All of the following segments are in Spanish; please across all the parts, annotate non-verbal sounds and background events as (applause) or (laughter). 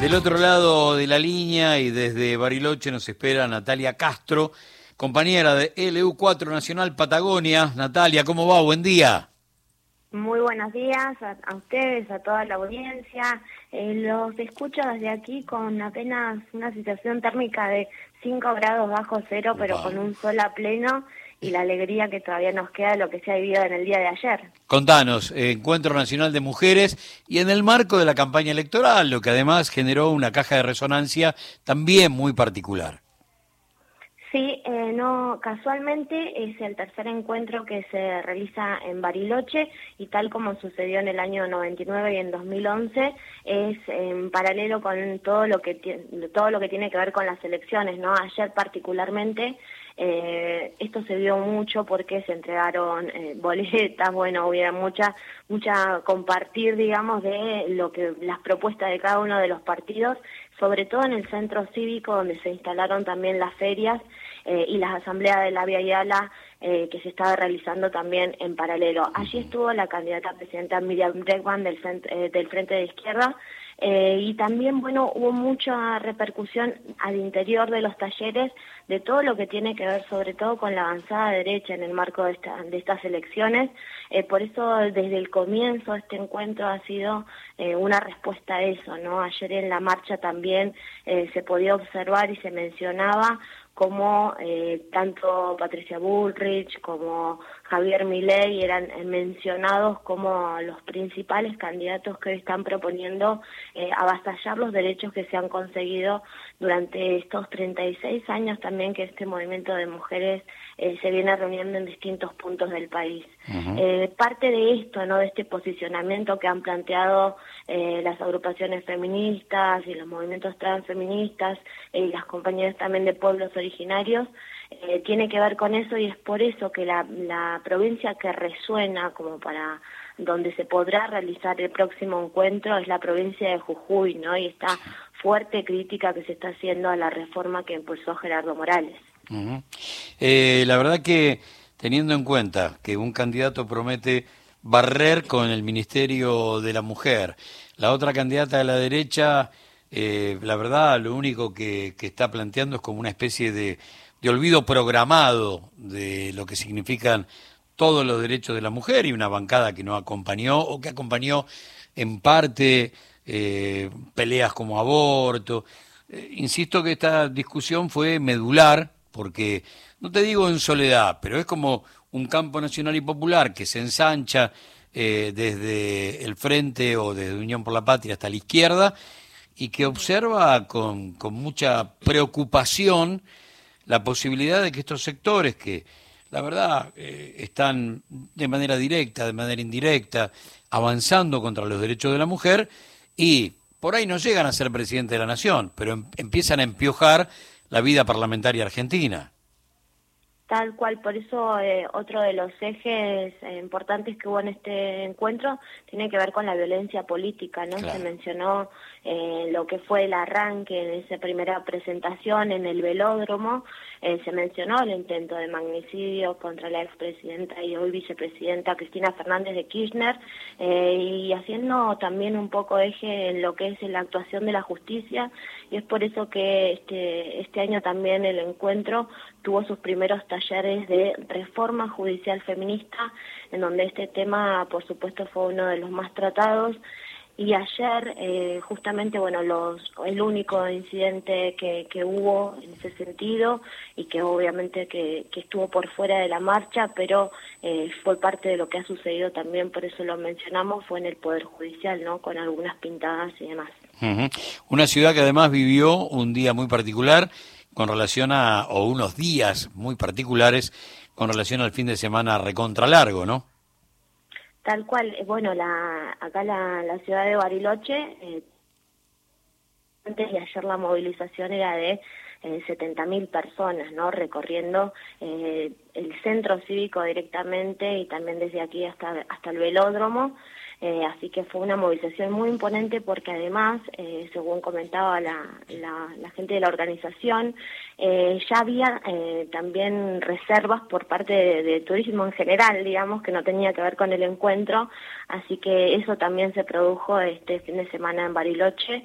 Del otro lado de la línea y desde Bariloche nos espera Natalia Castro, compañera de LU4 Nacional Patagonia. Natalia, ¿cómo va? Buen día. Muy buenos días a, ustedes, a toda la audiencia. Eh, los escucho desde aquí con apenas una situación térmica de 5 grados bajo cero, pero con un sol a pleno y la alegría que todavía nos queda de lo que se ha vivido en el día de ayer. Contanos, Encuentro Nacional de Mujeres y en el marco de la campaña electoral, lo que además generó una caja de resonancia también muy particular. Sí, eh, no, casualmente es el tercer encuentro que se realiza en Bariloche y tal como sucedió en el año 99 y en 2011 es en paralelo con todo lo que todo lo que tiene que ver con las elecciones, ¿no? Ayer particularmente eh, esto se vio mucho porque se entregaron eh, (laughs) boletas, bueno, hubiera mucha, mucha compartir, digamos, de lo que las propuestas de cada uno de los partidos, sobre todo en el centro cívico donde se instalaron también las ferias eh, y las asambleas de la Via Yala eh, que se estaba realizando también en paralelo. Allí estuvo la candidata presidenta Miriam Bregman del, eh, del Frente de Izquierda, eh, y también, bueno, hubo mucha repercusión al interior de los talleres de todo lo que tiene que ver sobre todo con la avanzada derecha en el marco de, de estas elecciones. Eh, por eso desde el comienzo este encuentro ha sido eh, una respuesta a eso, ¿no? Ayer en la marcha también se podía observar y se mencionaba como eh, tanto Patricia Bullrich como Javier Milei eran eh, mencionados como los principales candidatos que están proponiendo eh, avasallar los derechos que se han conseguido durante estos 36 años también que este movimiento de mujeres eh, se viene reuniendo en distintos puntos del país. parte de esto, ¿no? de este posicionamiento que han planteado las agrupaciones feministas y los movimientos transfeministas y las compañías también de pueblos originarios, eh, tiene que ver con eso y es por eso que la, la provincia que resuena como para donde se podrá realizar el próximo encuentro es la provincia de Jujuy, ¿no? Y esta fuerte crítica que se está haciendo a la reforma que impulsó Gerardo Morales. eh, la verdad que teniendo en cuenta que un candidato promete barrer con el Ministerio de la Mujer, la otra candidata de la derecha, eh, la verdad, lo único que, está planteando es como una especie de de olvido programado de lo que significan todos los derechos de la mujer y una bancada que no acompañó o que acompañó en parte eh, peleas como aborto. Eh, insisto que esta discusión fue medular porque, no te digo en soledad, pero es como un campo nacional y popular que se ensancha eh, desde el frente o desde Unión por la Patria hasta la izquierda y que observa con, mucha preocupación la posibilidad de que estos sectores que, la verdad, eh, están de manera directa, de manera indirecta, avanzando contra los derechos de la mujer y por ahí no llegan a ser presidente de la nación, pero em, empiezan a empiojar la vida parlamentaria argentina. Tal cual, por eso eh, otro de los ejes eh, importantes que hubo en este encuentro tiene que ver con la violencia política, ¿no? Se mencionó eh, lo que fue el arranque en esa primera presentación en el velódromo, se mencionó el intento de magnicidio contra la expresidenta y hoy vicepresidenta Cristina Fernández de Kirchner y haciendo también un poco eje en lo que es la actuación de la justicia y es por eso que este, este año también el encuentro tuvo sus primeros talleres de reforma judicial feminista, en donde este tema, por supuesto, fue uno de los más tratados. Y ayer, eh, justamente, bueno, los, el único incidente que, que, hubo en ese sentido y que obviamente que, que estuvo por fuera de la marcha, pero eh, fue parte de lo que ha sucedido también, por eso lo mencionamos, fue en el Poder Judicial, ¿no? Con algunas pintadas y demás. Una ciudad que además vivió un día muy particular con relación a, o unos días muy particulares con relación al fin de semana recontra largo, ¿no? Tal cual, eh, bueno, la, acá la, ciudad de Bariloche, eh, antes de ayer la movilización era de eh, 70.000 personas, ¿no? Recorriendo eh, el centro cívico directamente y también desde aquí hasta, hasta el velódromo. Eh, así que fue una movilización muy imponente porque además, eh, según comentaba la, la, gente de la organización, eh, ya había también reservas por parte de, turismo en general, digamos, que no tenía que ver con el encuentro, así que eso también se produjo este fin de semana en Bariloche,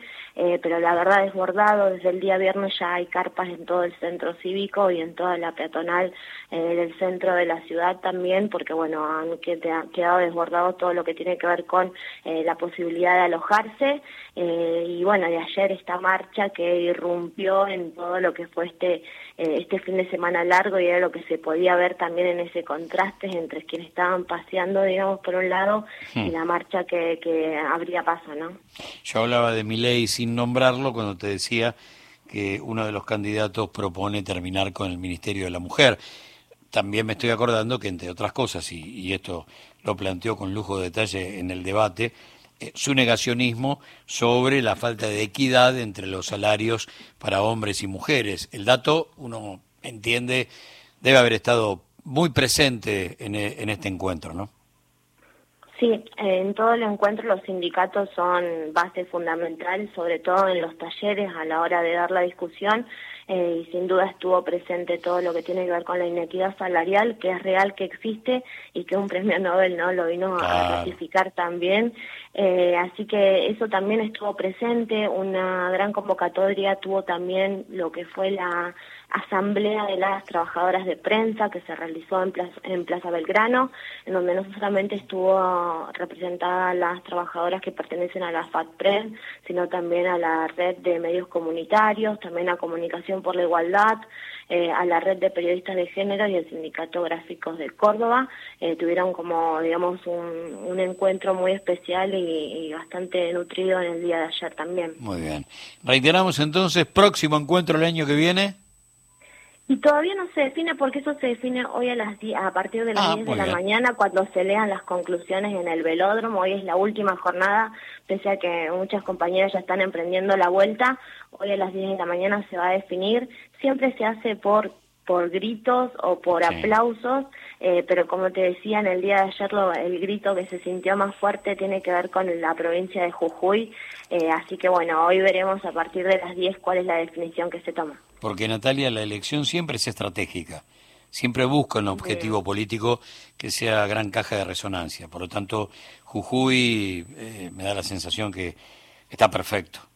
pero la verdad desbordado, desde el día viernes ya hay carpas en todo el centro cívico y en toda la peatonal del centro de la ciudad también, porque bueno, han quedado desbordados todo lo que tiene que ver con eh, la posibilidad de alojarse eh, y bueno, de ayer esta marcha que irrumpió en todo lo que fue este, eh, este fin de semana largo y era lo que se podía ver también en ese contraste entre quienes estaban paseando, digamos, por un lado y hmm. la marcha que, que habría paso, ¿no? Yo hablaba de mi ley sin nombrarlo cuando te decía que uno de los candidatos propone terminar con el Ministerio de la Mujer también me estoy acordando que, entre otras cosas, y, esto lo planteó con lujo de detalle en el debate, eh, su negacionismo sobre la falta de equidad entre los salarios para hombres y mujeres. El dato, uno entiende, debe haber estado muy presente en, en este encuentro, ¿no? Sí, en todo el encuentro los sindicatos son base fundamental, sobre todo en los talleres a la hora de dar la discusión eh, y sin duda estuvo presente todo lo que tiene que ver con la inequidad salarial, que es real que existe y que un premio Nobel no lo vino a ratificar también. Eh, así que eso también estuvo presente, una gran convocatoria tuvo también lo que fue la asamblea de las trabajadoras de prensa que se realizó en Plaza, en Plaza Belgrano, en donde no solamente estuvo representada las trabajadoras que pertenecen a la FATPRED, sino también a la red de medios comunitarios, también a Comunicación por la Igualdad, eh, a la red de periodistas de género y el Sindicato Gráficos de Córdoba. Eh, tuvieron como, digamos, un, encuentro muy especial y bastante nutrido en el día de ayer también. Muy bien. Reiteramos entonces, próximo encuentro el año que viene. Y todavía no se define porque eso se define hoy a las a partir de las 10 ah, de la mañana cuando se lean las conclusiones en el velódromo. Hoy es la última jornada, pese a que muchas compañeras ya están emprendiendo la vuelta. Hoy a las 10 de la mañana se va a definir. Siempre se hace por por gritos o por aplausos, eh, pero como te decía en el día de ayer, lo, el grito que se sintió más fuerte tiene que ver con la provincia de Jujuy, eh, así que bueno, hoy veremos a partir de las 10 cuál es la definición que se toma. Porque Natalia, la elección siempre es estratégica, siempre busca un objetivo político que sea gran caja de resonancia, por lo tanto Jujuy eh, me da la sensación que está perfecto.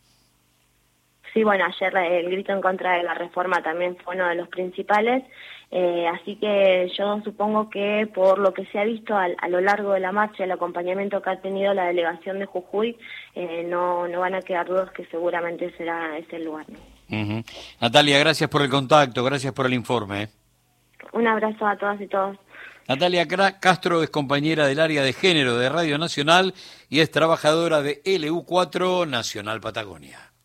Sí, bueno, ayer el grito en contra de la reforma también fue uno de los principales, eh, así que yo supongo que por lo que se ha visto a, lo largo de la marcha, el acompañamiento que ha tenido la delegación de Jujuy, eh, no, no van a quedar dudas que seguramente será ese el lugar. Natalia, gracias por el contacto, gracias por el informe. ¿eh? Un abrazo a todas y todos. Natalia Castro es compañera del área de género de Radio Nacional y es trabajadora de LU4 Nacional Patagonia.